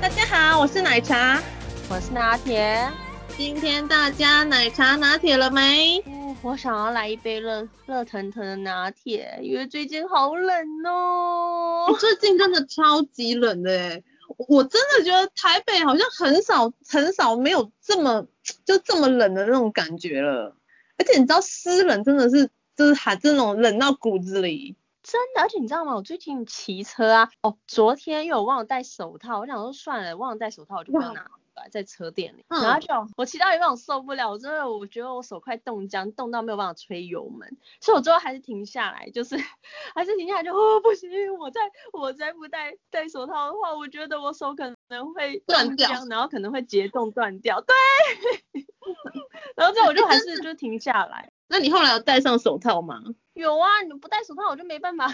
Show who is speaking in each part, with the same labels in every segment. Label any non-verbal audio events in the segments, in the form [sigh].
Speaker 1: 大家好，我是奶茶，
Speaker 2: 我是拿铁。
Speaker 1: 今天大家奶茶拿铁了没？
Speaker 2: 嗯，我想要来一杯热热腾腾的拿铁，因为最近好冷哦。[laughs]
Speaker 1: 最近真的超级冷的诶，我真的觉得台北好像很少很少没有这么就这么冷的那种感觉了。而且你知道湿冷真的是就是还这种冷到骨子里。
Speaker 2: 真的，而且你知道吗？我最近骑车啊，哦，昨天因为我忘了戴手套，我想说算了，忘了戴手套我就不要拿。在车店里，然后就我骑到一半我受不了，我真的我觉得我手快冻僵，冻到没有办法吹油门，所以我最后还是停下来，就是还是停下来就哦不行，我再我再不戴戴手套的话，我觉得我手可能会断掉，然后可能会结冻断掉，对，[laughs] 然后最后我就还是就停下来。
Speaker 1: 那你后来有戴上手套吗？
Speaker 2: 有啊，你不戴手套我就没办法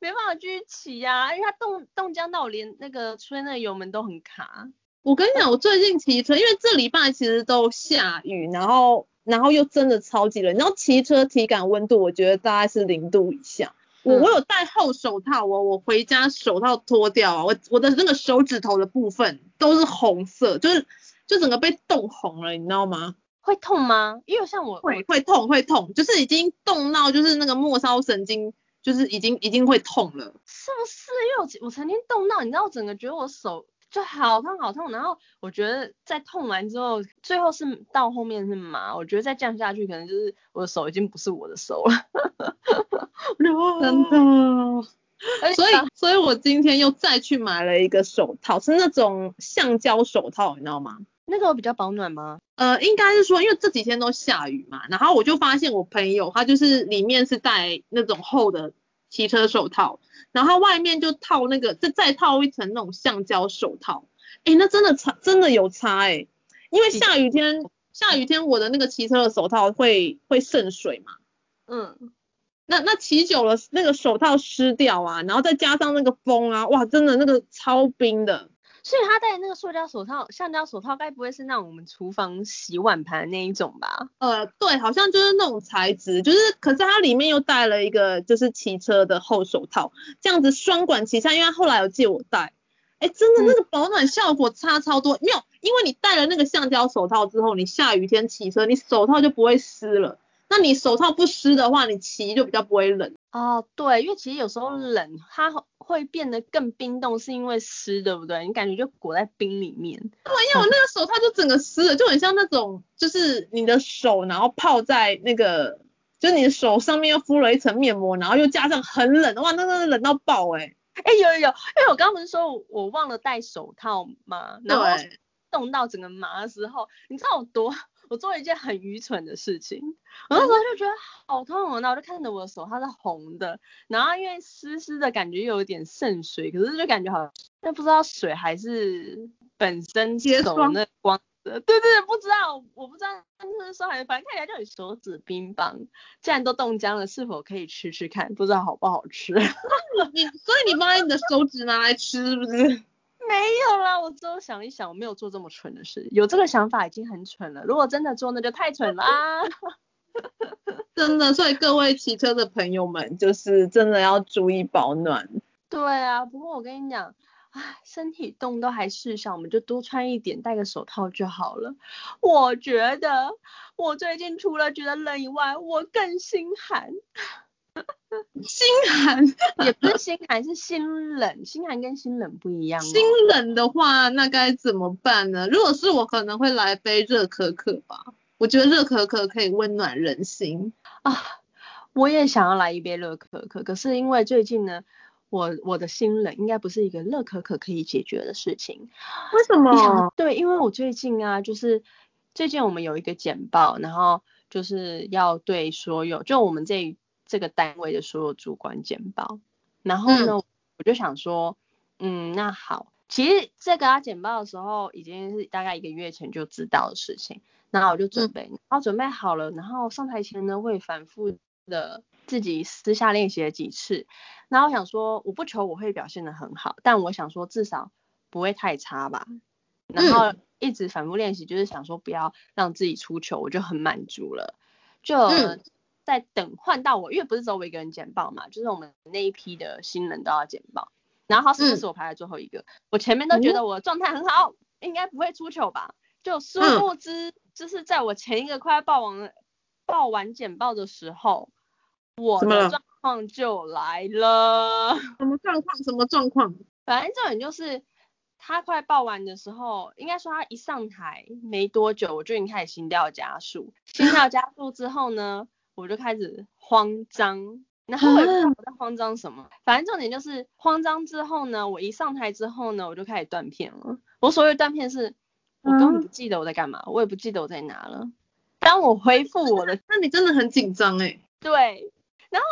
Speaker 2: 没办法继续骑呀、啊，因为它冻冻僵到我连那个吹那个油门都很卡。
Speaker 1: 我跟你讲，我最近骑车，因为这礼拜其实都下雨，然后然后又真的超级冷，然后骑车体感温度我觉得大概是零度以下。我、嗯、我有戴厚手套，我我回家手套脱掉啊，我我的那个手指头的部分都是红色，就是就整个被冻红了，你知道吗？
Speaker 2: 会痛吗？因为像我
Speaker 1: 会会痛会痛，就是已经冻到就是那个末梢神经就是已经已经会痛了。
Speaker 2: 是不是？因为我我曾经冻到，你知道我整个觉得我手。就好痛好痛，然后我觉得在痛完之后，最后是到后面是麻，我觉得再降下去可能就是我的手已经不是我的手了，[laughs]
Speaker 1: 真的。所以所以我今天又再去买了一个手套，是那种橡胶手套，你知道吗？
Speaker 2: 那个比较保暖吗？
Speaker 1: 呃，应该是说，因为这几天都下雨嘛，然后我就发现我朋友他就是里面是戴那种厚的骑车手套。然后外面就套那个，再再套一层那种橡胶手套，哎，那真的差，真的有差哎，因为下雨天，下雨天我的那个骑车的手套会会渗水嘛，嗯，那那骑久了那个手套湿掉啊，然后再加上那个风啊，哇，真的那个超冰的。
Speaker 2: 所以他戴那个塑胶手套，橡胶手套，该不会是那种我们厨房洗碗盘那一种吧？
Speaker 1: 呃，对，好像就是那种材质，就是，可是它里面又带了一个就是骑车的厚手套，这样子双管齐下，因为他后来有借我戴，哎，真的那个保暖效果差超多，嗯、没有，因为你戴了那个橡胶手套之后，你下雨天骑车，你手套就不会湿了。那你手套不湿的话，你骑就比较不会冷。
Speaker 2: 哦，对，因为其实有时候冷，它会变得更冰冻，是因为湿，对不对？你感觉就裹在冰里面。
Speaker 1: 对，因为我那个手套就整个湿了，就很像那种，就是你的手然后泡在那个，就你的手上面又敷了一层面膜，然后又加上很冷，哇，那那冷到爆哎、欸！
Speaker 2: 哎，有有有，因为我刚刚不是说我忘了戴手套吗？然后冻到整个麻的时候，你知道我多？我做了一件很愚蠢的事情，我那时候就觉得好痛哦，然后我就看着我的手，它是红的，然后因为湿湿的感觉又有点渗水，可是就感觉好像，但不知道水还是本身手那光的，对对对，不知道，我不知道是说还是反正看起来就很手指冰棒，既然都冻僵了，是否可以吃吃看？不知道好不好吃？[laughs]
Speaker 1: 你所以你把你的手指拿来吃是不是？
Speaker 2: 没有啦，我之后想一想，我没有做这么蠢的事。有这个想法已经很蠢了，如果真的做，那就太蠢啦。[laughs]
Speaker 1: 真的，所以各位骑车的朋友们，就是真的要注意保暖。
Speaker 2: 对啊，不过我跟你讲，唉，身体冻都还是小，我们就多穿一点，戴个手套就好了。我觉得我最近除了觉得冷以外，我更心寒。
Speaker 1: 心寒 [laughs]
Speaker 2: 也不是心寒，是心冷。心寒跟心冷不一样。
Speaker 1: 心冷的话，那该怎么办呢？如果是我，可能会来杯热可可吧。我觉得热可可可以温暖人心
Speaker 2: 啊。我也想要来一杯热可可，可是因为最近呢，我我的心冷应该不是一个热可可可以解决的事情。
Speaker 1: 为什么？[laughs]
Speaker 2: 对，因为我最近啊，就是最近我们有一个简报，然后就是要对所有就我们这。这个单位的所有主管简报，然后呢，嗯、我就想说，嗯，那好，其实这个他简报的时候已经是大概一个月前就知道的事情，然后我就准备，嗯、然后准备好了，然后上台前呢会反复的自己私下练习了几次，然后我想说我不求我会表现的很好，但我想说至少不会太差吧。然后一直反复练习，就是想说不要让自己出糗，我就很满足了。就在等换到我，因为不是只有我一个人简报嘛，就是我们那一批的新人都要简报。然后是不是我排在最后一个？我前面都觉得我状态很好，应该不会出糗吧？就殊不知，就是在我前一个快要报完报完简报的时候，我的状况就来了。
Speaker 1: 什么状况？什么状况？
Speaker 2: 反正重点就是。他快报完的时候，应该说他一上台没多久，我就已经开始心跳加速。心跳加速之后呢，我就开始慌张，然后我也不知道我在慌张什么。反正重点就是慌张之后呢，我一上台之后呢，我就开始断片了。我所谓断片是，我根本不记得我在干嘛，我也不记得我在哪了。当我恢复我的，[laughs]
Speaker 1: 那你真的很紧张哎。
Speaker 2: 对，然后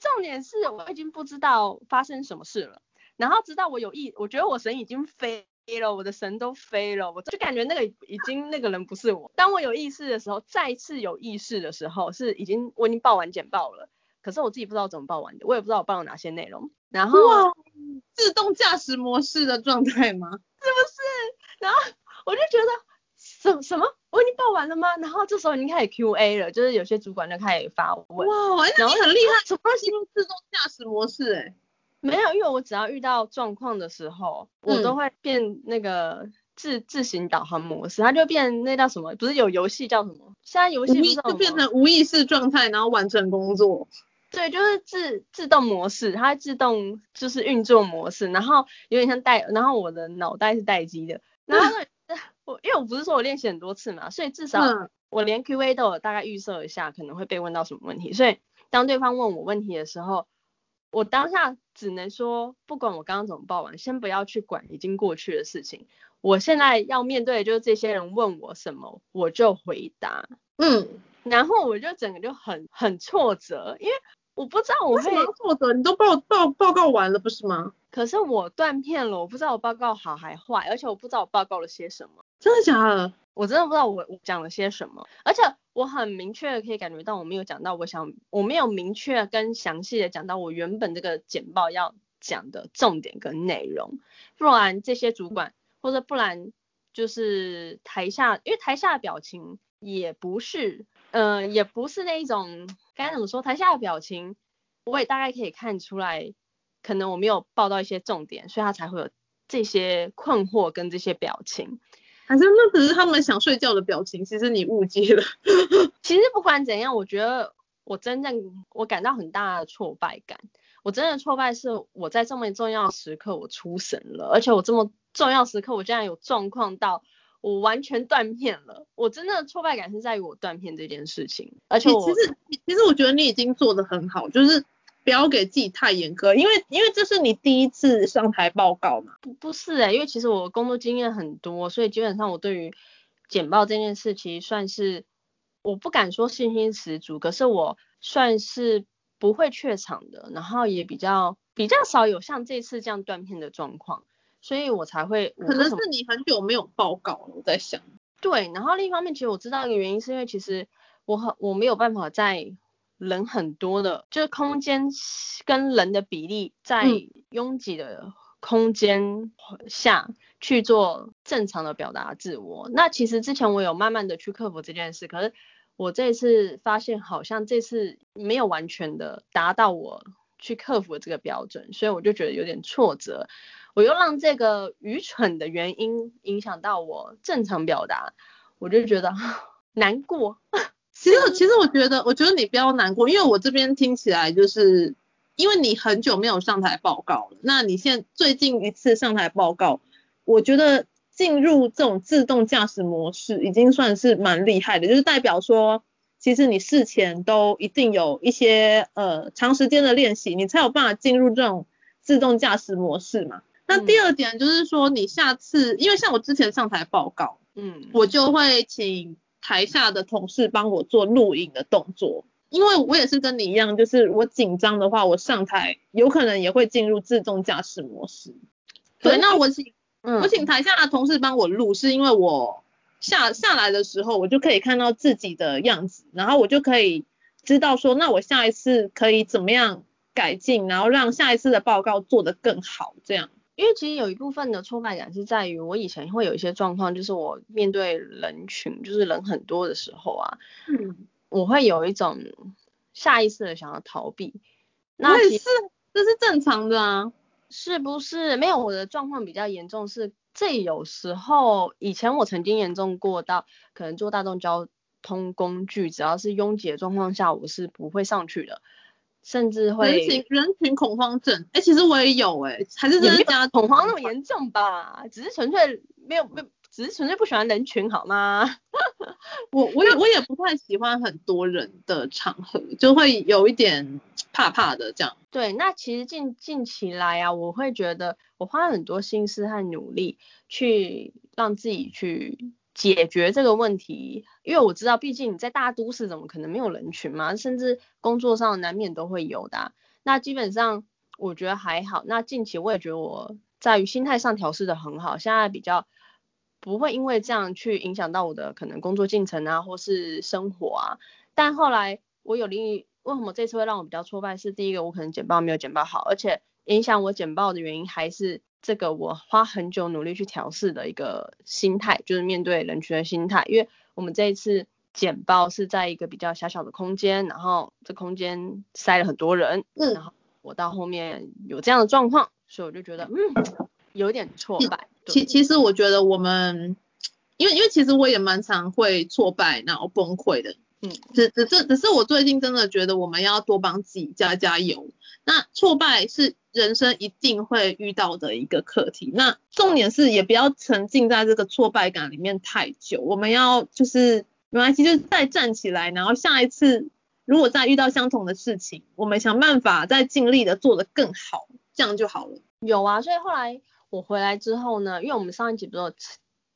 Speaker 2: 重点是我已经不知道发生什么事了。然后直到我有意，我觉得我神已经飞了，我的神都飞了，我就感觉那个已经那个人不是我。当我有意识的时候，再次有意识的时候，是已经我已经报完简报了，可是我自己不知道怎么报完的，我也不知道我报了哪些内容。然后
Speaker 1: 哇，自动驾驶模式的状态吗？[laughs] 是
Speaker 2: 不是？然后我就觉得什什么，我已经报完了吗？然后这时候已经开始 QA 了，就是有些主管就开始发问。
Speaker 1: 哇，那你很厉害，什么进入自动驾驶模式、欸？哎。
Speaker 2: 没有，因为我只要遇到状况的时候，嗯、我都会变那个自自行导航模式，它就变那叫什么？不是有游戏叫什么？现在游戏
Speaker 1: 就变成无意识状态，然后完成工作。
Speaker 2: 对，就是自自动模式，它自动就是运作模式，然后有点像待，然后我的脑袋是待机的。然后我因为我不是说我练习很多次嘛，所以至少我连 QA 都有大概预设一下可能会被问到什么问题，所以当对方问我问题的时候。我当下只能说，不管我刚刚怎么报完，先不要去管已经过去的事情。我现在要面对的就是这些人问我什么，我就回答。嗯，然后我就整个就很很挫折，因为我不知道我会
Speaker 1: 什么挫折，你都报报报告完了不是吗？
Speaker 2: 可是我断片了，我不知道我报告好还坏，而且我不知道我报告了些什么。
Speaker 1: 真的假的？
Speaker 2: 我真的不知道我我讲了些什么，而且我很明确的可以感觉到我没有讲到我想，我没有明确跟详细的讲到我原本这个简报要讲的重点跟内容，不然这些主管或者不然就是台下，因为台下的表情也不是，嗯、也不是那一种该怎么说，台下的表情我也大概可以看出来，可能我没有报到一些重点，所以他才会有这些困惑跟这些表情。
Speaker 1: 反正那只是他们想睡觉的表情，其实你误解了。[laughs]
Speaker 2: 其实不管怎样，我觉得我真正我感到很大的挫败感。我真的挫败是我在这么重要时刻我出神了，而且我这么重要时刻我竟然有状况到我完全断片了。我真的挫败感是在于我断片这件事情。而且我
Speaker 1: 其实其实我觉得你已经做得很好，就是。不要给自己太严苛，因为因为这是你第一次上台报告嘛。
Speaker 2: 不不是哎、欸，因为其实我工作经验很多，所以基本上我对于简报这件事其实算是，我不敢说信心十足，可是我算是不会怯场的，然后也比较比较少有像这次这样断片的状况，所以我才会。
Speaker 1: 可能是你很久没有报告了，我在想。
Speaker 2: 对，然后另一方面，其实我知道一个原因是因为其实我很我没有办法在。人很多的，就是空间跟人的比例在拥挤的空间下去做正常的表达自我。那其实之前我有慢慢的去克服这件事，可是我这次发现好像这次没有完全的达到我去克服这个标准，所以我就觉得有点挫折。我又让这个愚蠢的原因影响到我正常表达，我就觉得 [laughs] 难过。
Speaker 1: 其实，其实我觉得，我觉得你不要难过，因为我这边听起来就是，因为你很久没有上台报告了，那你现在最近一次上台报告，我觉得进入这种自动驾驶模式已经算是蛮厉害的，就是代表说，其实你事前都一定有一些呃长时间的练习，你才有办法进入这种自动驾驶模式嘛。那第二点就是说，你下次，因为像我之前上台报告，嗯，我就会请。台下的同事帮我做录影的动作，因为我也是跟你一样，就是我紧张的话，我上台有可能也会进入自动驾驶模式。对，那我请，嗯，我请台下的同事帮我录，是因为我下下来的时候，我就可以看到自己的样子，然后我就可以知道说，那我下一次可以怎么样改进，然后让下一次的报告做得更好，这样。
Speaker 2: 因为其实有一部分的挫败感是在于，我以前会有一些状况，就是我面对人群，就是人很多的时候啊，嗯，我会有一种下意识的想要逃避。
Speaker 1: 那也是，这是正常的啊，
Speaker 2: 是不是？没有，我的状况比较严重是，这有时候以前我曾经严重过到，可能坐大众交通工具，只要是拥挤的状况下，我是不会上去的。甚至会
Speaker 1: 人群人群恐慌症，哎、欸，其实我也有哎、欸，还是真的加
Speaker 2: 恐慌那么严重吧？只是纯粹没有没有，只是纯粹不喜欢人群好吗？[laughs]
Speaker 1: 我我也我也不太喜欢很多人的场合，就会有一点怕怕的这样。
Speaker 2: 对，那其实近近期来啊，我会觉得我花了很多心思和努力去让自己去。解决这个问题，因为我知道，毕竟你在大都市，怎么可能没有人群嘛？甚至工作上难免都会有的。那基本上我觉得还好。那近期我也觉得我在于心态上调试的很好，现在比较不会因为这样去影响到我的可能工作进程啊，或是生活啊。但后来我有另一，为什么这次会让我比较挫败？是第一个，我可能简报没有简报好，而且影响我简报的原因还是。这个我花很久努力去调试的一个心态，就是面对人群的心态。因为我们这一次简报是在一个比较狭小的空间，然后这空间塞了很多人，嗯，然后我到后面有这样的状况，所以我就觉得嗯，有点挫败。
Speaker 1: 其其实我觉得我们，因为因为其实我也蛮常会挫败然后崩溃的，嗯，只只是只是我最近真的觉得我们要多帮自己加加油。那挫败是人生一定会遇到的一个课题。那重点是也不要沉浸在这个挫败感里面太久。我们要就是没关系，就是再站起来，然后下一次如果再遇到相同的事情，我们想办法再尽力的做得更好，这样就好了。
Speaker 2: 有啊，所以后来我回来之后呢，因为我们上一集不是。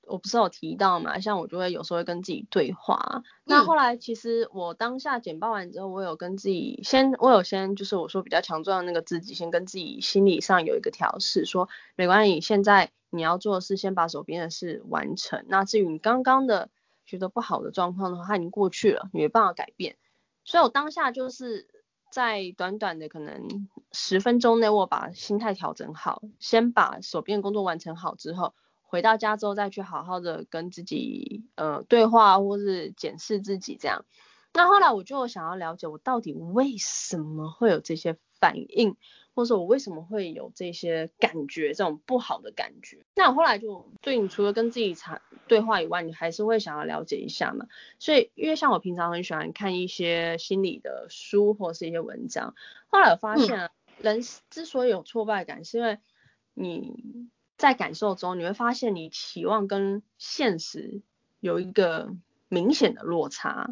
Speaker 2: 我不是有提到嘛，像我就会有时候会跟自己对话。嗯、那后来其实我当下简报完之后，我有跟自己先，我有先就是我说比较强壮的那个自己，先跟自己心理上有一个调试，说没关系，现在你要做的是先把手边的事完成。那至于你刚刚的觉得不好的状况的话，它已经过去了，你没办法改变。所以我当下就是在短短的可能十分钟内，我把心态调整好，先把手边的工作完成好之后。回到家之后再去好好的跟自己呃对话，或是检视自己这样。那后来我就想要了解我到底为什么会有这些反应，或者说我为什么会有这些感觉，这种不好的感觉。那我后来就对你除了跟自己谈对话以外，你还是会想要了解一下嘛。所以因为像我平常很喜欢看一些心理的书或是一些文章，后来我发现啊，人之所以有挫败感，是因为你。在感受中，你会发现你期望跟现实有一个明显的落差。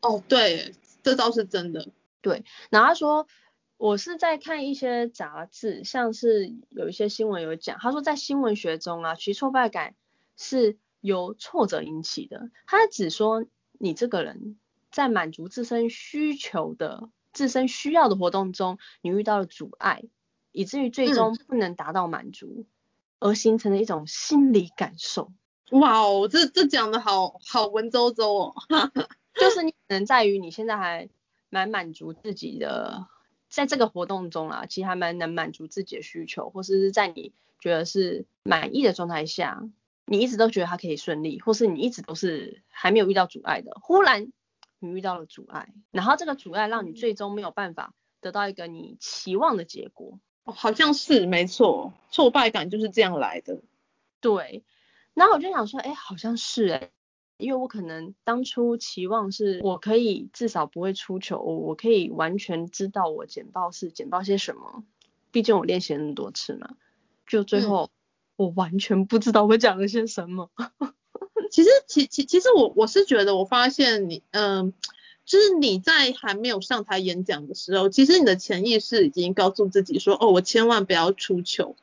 Speaker 1: 哦，对，这倒是真的。
Speaker 2: 对，然后他说，我是在看一些杂志，像是有一些新闻有讲，他说在新闻学中啊，其实挫败感是由挫折引起的。他只说你这个人在满足自身需求的、自身需要的活动中，你遇到了阻碍，以至于最终不能达到满足。嗯而形成的一种心理感受。
Speaker 1: 哇哦，这这讲的好好文绉绉哦。[laughs]
Speaker 2: 就是你可能在于你现在还蛮满足自己的，在这个活动中啊，其实还蛮能满足自己的需求，或是是在你觉得是满意的状态下，你一直都觉得它可以顺利，或是你一直都是还没有遇到阻碍的，忽然你遇到了阻碍，然后这个阻碍让你最终没有办法得到一个你期望的结果。
Speaker 1: 哦，好像是没错，挫败感就是这样来的。
Speaker 2: 对，然后我就想说，哎，好像是哎，因为我可能当初期望是我可以至少不会出糗，我可以完全知道我简报是简报些什么，毕竟我练习了那么多次嘛。就最后，嗯，我完全不知道我讲了些什么。[laughs]
Speaker 1: 其实，其其其实我我是觉得，我发现你，嗯，呃。就是你在还没有上台演讲的时候，其实你的潜意识已经告诉自己说，哦，我千万不要出糗。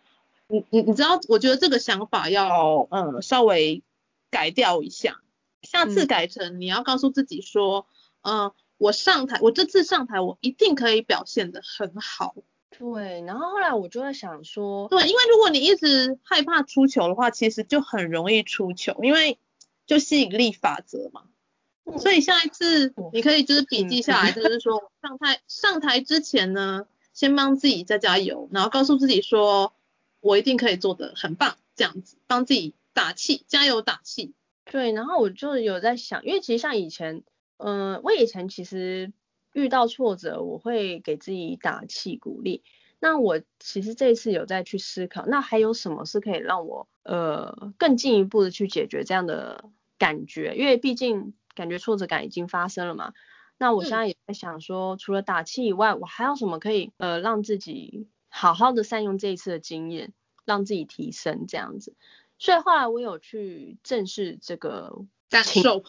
Speaker 1: 你你你知道，我觉得这个想法要嗯稍微改掉一下，下次改成你要告诉自己说，嗯、呃，我上台，我这次上台我一定可以表现得很好。
Speaker 2: 对，然后后来我就在想说，
Speaker 1: 对，因为如果你一直害怕出糗的话，其实就很容易出糗，因为就吸引力法则嘛。所以下一次你可以就是笔记下来，就是说上台上台之前呢，先帮自己加加油，然后告诉自己说，我一定可以做的很棒，这样子帮自己打气，加油打气。
Speaker 2: 对，然后我就有在想，因为其实像以前，嗯、呃，我以前其实遇到挫折，我会给自己打气鼓励。那我其实这一次有在去思考，那还有什么是可以让我呃更进一步的去解决这样的感觉？因为毕竟感觉挫折感已经发生了嘛。那我现在也在想说，嗯、除了打气以外，我还有什么可以呃让自己好好的善用这一次的经验，让自己提升这样子。所以后来我有去正视这个
Speaker 1: 感受，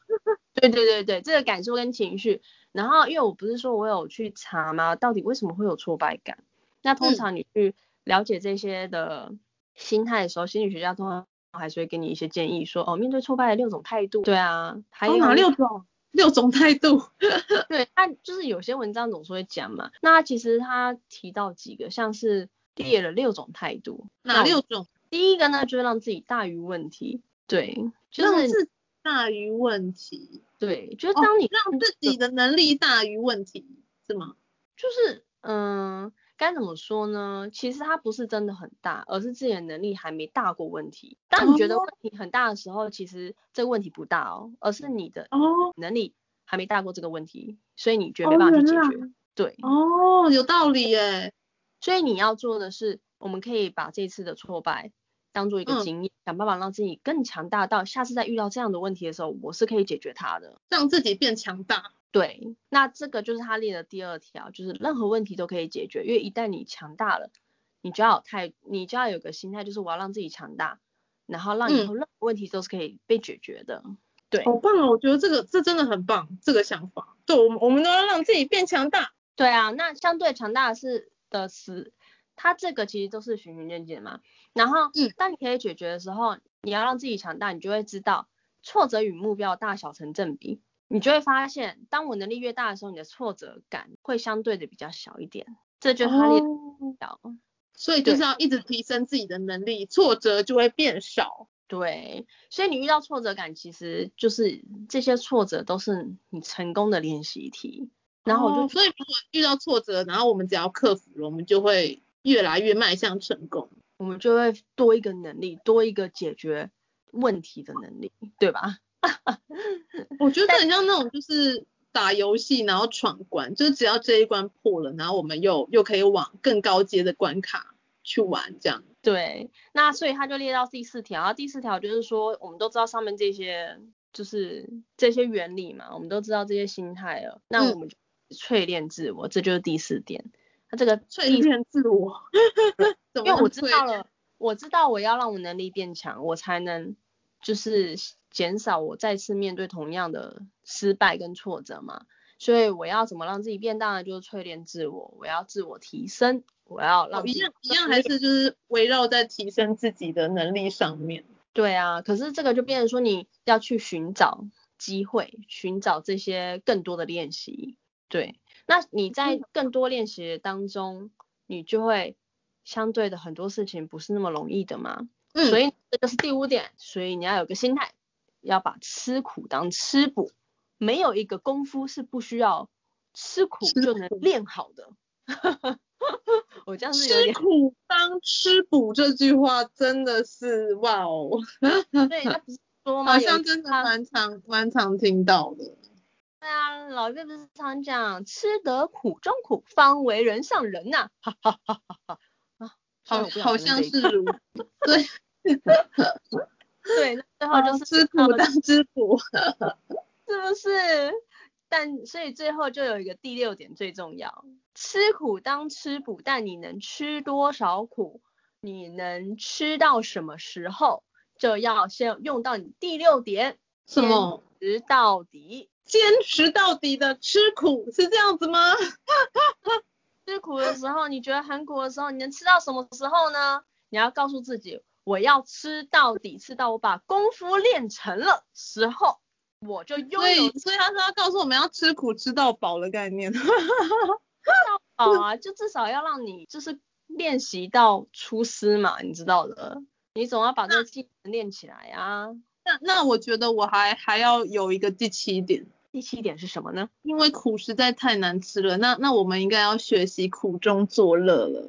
Speaker 2: 对对对对，这个感受跟情绪。然后因为我不是说我有去查吗？到底为什么会有挫败感？那通常你去了解这些的心态的时候，嗯、心理学家通常还是会给你一些建议说，说哦，面对挫败的六种态度。对啊，还有哪
Speaker 1: 六种？六种态度。[laughs]
Speaker 2: 对，他就是有些文章总是会讲嘛。那其实他提到几个，像是列了六种态度。
Speaker 1: 哪六种？
Speaker 2: 第一个呢，就是让自己大于问题。对，就是
Speaker 1: 让自己大于问题。
Speaker 2: 对，就是当你、
Speaker 1: 哦、让自己的能力大于问题，是吗？
Speaker 2: 就是嗯。该怎么说呢？其实它不是真的很大，而是自己的能力还没大过问题。当你觉得问题很大的时候，其实这个问题不大哦，而是你的能力还没大过这个问题，所以你觉得没办法去解决。对，
Speaker 1: 哦，有道理耶。
Speaker 2: 所以你要做的是，我们可以把这次的挫败当做一个经验，嗯、想办法让自己更强大，到下次再遇到这样的问题的时候，我是可以解决它的，
Speaker 1: 让自己变强大。
Speaker 2: 对，那这个就是他列的第二条，就是任何问题都可以解决，因为一旦你强大了，你就要有态，你就要有个心态，就是我要让自己强大，然后让以后任何问题都是可以被解决的。嗯、对，
Speaker 1: 好棒哦，我觉得这个这真的很棒，这个想法，对，我们我们都要让自己变强大。
Speaker 2: 对啊，那相对强大的是的是，它这个其实都是循序渐进嘛。然后，嗯，当你可以解决的时候，你要让自己强大，你就会知道挫折与目标大小成正比。你就会发现，当我能力越大的时候，你的挫折感会相对的比较小一点。这就是他列表。
Speaker 1: 哦，所以就是要一直提升自己的能力，挫折就会变少。
Speaker 2: 对，所以你遇到挫折感，其实就是这些挫折都是你成功的练习题。然后我就，
Speaker 1: 所以如果遇到挫折，然后我们只要克服了，我们就会越来越迈向成功。
Speaker 2: 我们就会多一个能力，多一个解决问题的能力，对吧？[laughs]
Speaker 1: 我觉得很像那种就是打游戏然后闯关，就是只要这一关破了，然后我们又又可以往更高阶的关卡去玩这样。
Speaker 2: 对，那所以他就列到第四条，然后第四条就是说，我们都知道上面这些就是这些原理嘛，我们都知道这些心态了，那我们就淬炼自我，嗯、这就是第四点。他这个
Speaker 1: 淬炼自我，[laughs]
Speaker 2: 因为我知道了，我知道我要让我能力变强，我才能就是。减少我再次面对同样的失败跟挫折嘛，所以我要怎么让自己变大呢？就是淬炼自我，我要自我提升，我要让
Speaker 1: 一样一样还是就是围绕在提升自己的能力上面。
Speaker 2: 对啊，可是这个就变成说你要去寻找机会，寻找这些更多的练习。对，那你在更多练习当中，你就会相对的很多事情不是那么容易的嘛。嗯，所以这个是第五点，所以你要有个心态。要把吃苦当吃补，没有一个功夫是不需要吃苦就能练好的。[laughs] 我这样是有点
Speaker 1: 吃苦当吃补这句话真的是哇哦，
Speaker 2: 对，[laughs] 他不是说吗？
Speaker 1: 好像真的蛮常蛮常听到的。
Speaker 2: 对啊，老一辈不是常讲吃得苦中苦，方为人上人呐、啊，哈哈哈哈哈。
Speaker 1: 好，好像是如 [laughs] 对。[laughs]
Speaker 2: 对，那最后就是
Speaker 1: 吃苦当吃补，[laughs]
Speaker 2: 是不是？但所以最后就有一个第六点最重要，吃苦当吃补，但你能吃多少苦，你能吃到什么时候，就要先用到你第六点，
Speaker 1: 什么？
Speaker 2: 坚持到底，
Speaker 1: 坚持到底的吃苦是这样子吗？
Speaker 2: 吃苦的时候，你觉得很苦的时候，你能吃到什么时候呢？你要告诉自己。我要吃到底，吃到我把功夫练成了时候，我就拥有。所
Speaker 1: 以，所以他说要告诉我们要吃苦吃到饱的概念。[laughs] [laughs] 吃
Speaker 2: 到饱啊，就至少要让你就是练习到出师嘛，你知道的。你总要把这个技能练起来啊。
Speaker 1: 那那我觉得我还还要有一个第七点，
Speaker 2: 第七点是什么呢？
Speaker 1: 因为苦实在太难吃了，那那我们应该要学习苦中作乐了，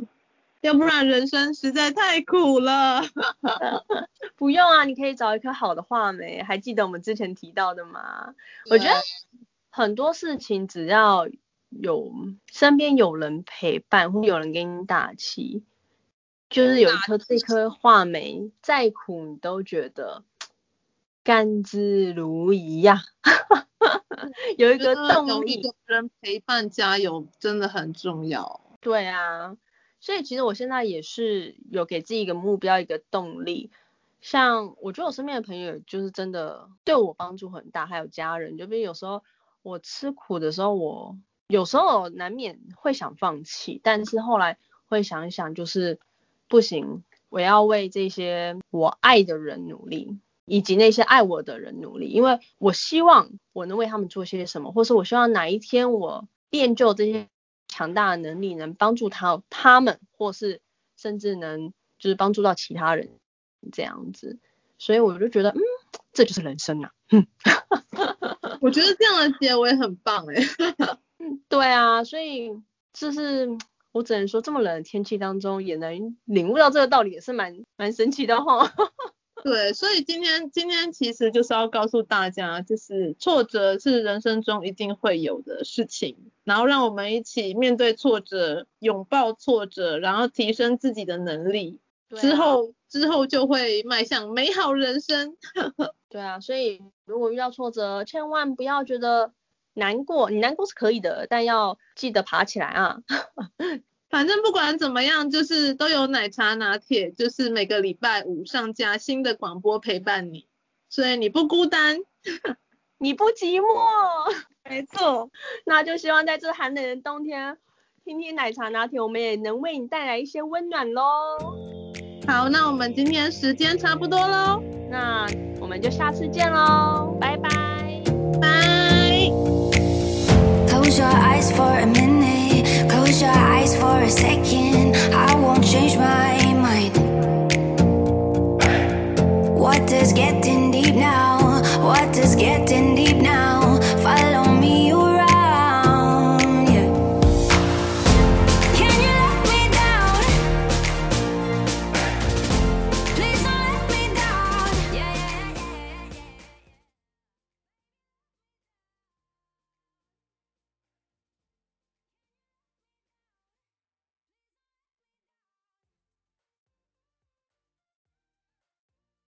Speaker 1: 要不然人生实在太苦了。[laughs]
Speaker 2: 不用啊，你可以找一颗好的话梅，还记得我们之前提到的吗？我觉得很多事情只要有身边有人陪伴，或有人给你打气，就是有一颗这颗话梅，再苦你都觉得甘之如饴呀。[laughs] 有一个动力，
Speaker 1: 有人陪伴加油真的很重要。
Speaker 2: 对啊，所以其实我现在也是有给自己一个目标，一个动力。像我觉得我身边的朋友就是真的对我帮助很大，还有家人，就比如有时候我吃苦的时候，我有时候难免会想放弃，但是后来会想一想，就是不行，我要为这些我爱的人努力。以及那些爱我的人努力，因为我希望我能为他们做些什么，或是我希望哪一天我练就这些强大的能力，能帮助他他们，或是甚至能就是帮助到其他人这样子。所以我就觉得，嗯，这就是人生啊。嗯，
Speaker 1: 我觉得这样的结尾很棒哎。
Speaker 2: 嗯，[laughs] 对啊，所以就是我只能说，这么冷的天气当中也能领悟到这个道理，也是蛮蛮神奇的哈。
Speaker 1: 对，所以今天今天其实就是要告诉大家，就是挫折是人生中一定会有的事情，然后让我们一起面对挫折，拥抱挫折，然后提升自己的能力，啊、之后之后就会迈向美好人生。[laughs]
Speaker 2: 对啊，所以如果遇到挫折，千万不要觉得难过，你难过是可以的，但要记得爬起来啊。
Speaker 1: 反正不管怎么样，就是都有奶茶拿铁，就是每个礼拜五上架新的广播陪伴你，所以你不孤单，[laughs]
Speaker 2: 你不寂寞，[laughs] 没错。那就希望在这寒冷的冬天，听听奶茶拿铁，我们也能为你带来一些温暖喽。
Speaker 1: 好，那我们今天时间差不多喽，
Speaker 2: 那我们就下次见喽，拜拜，
Speaker 1: 拜。
Speaker 3: Second. I won't change my mind. What does getting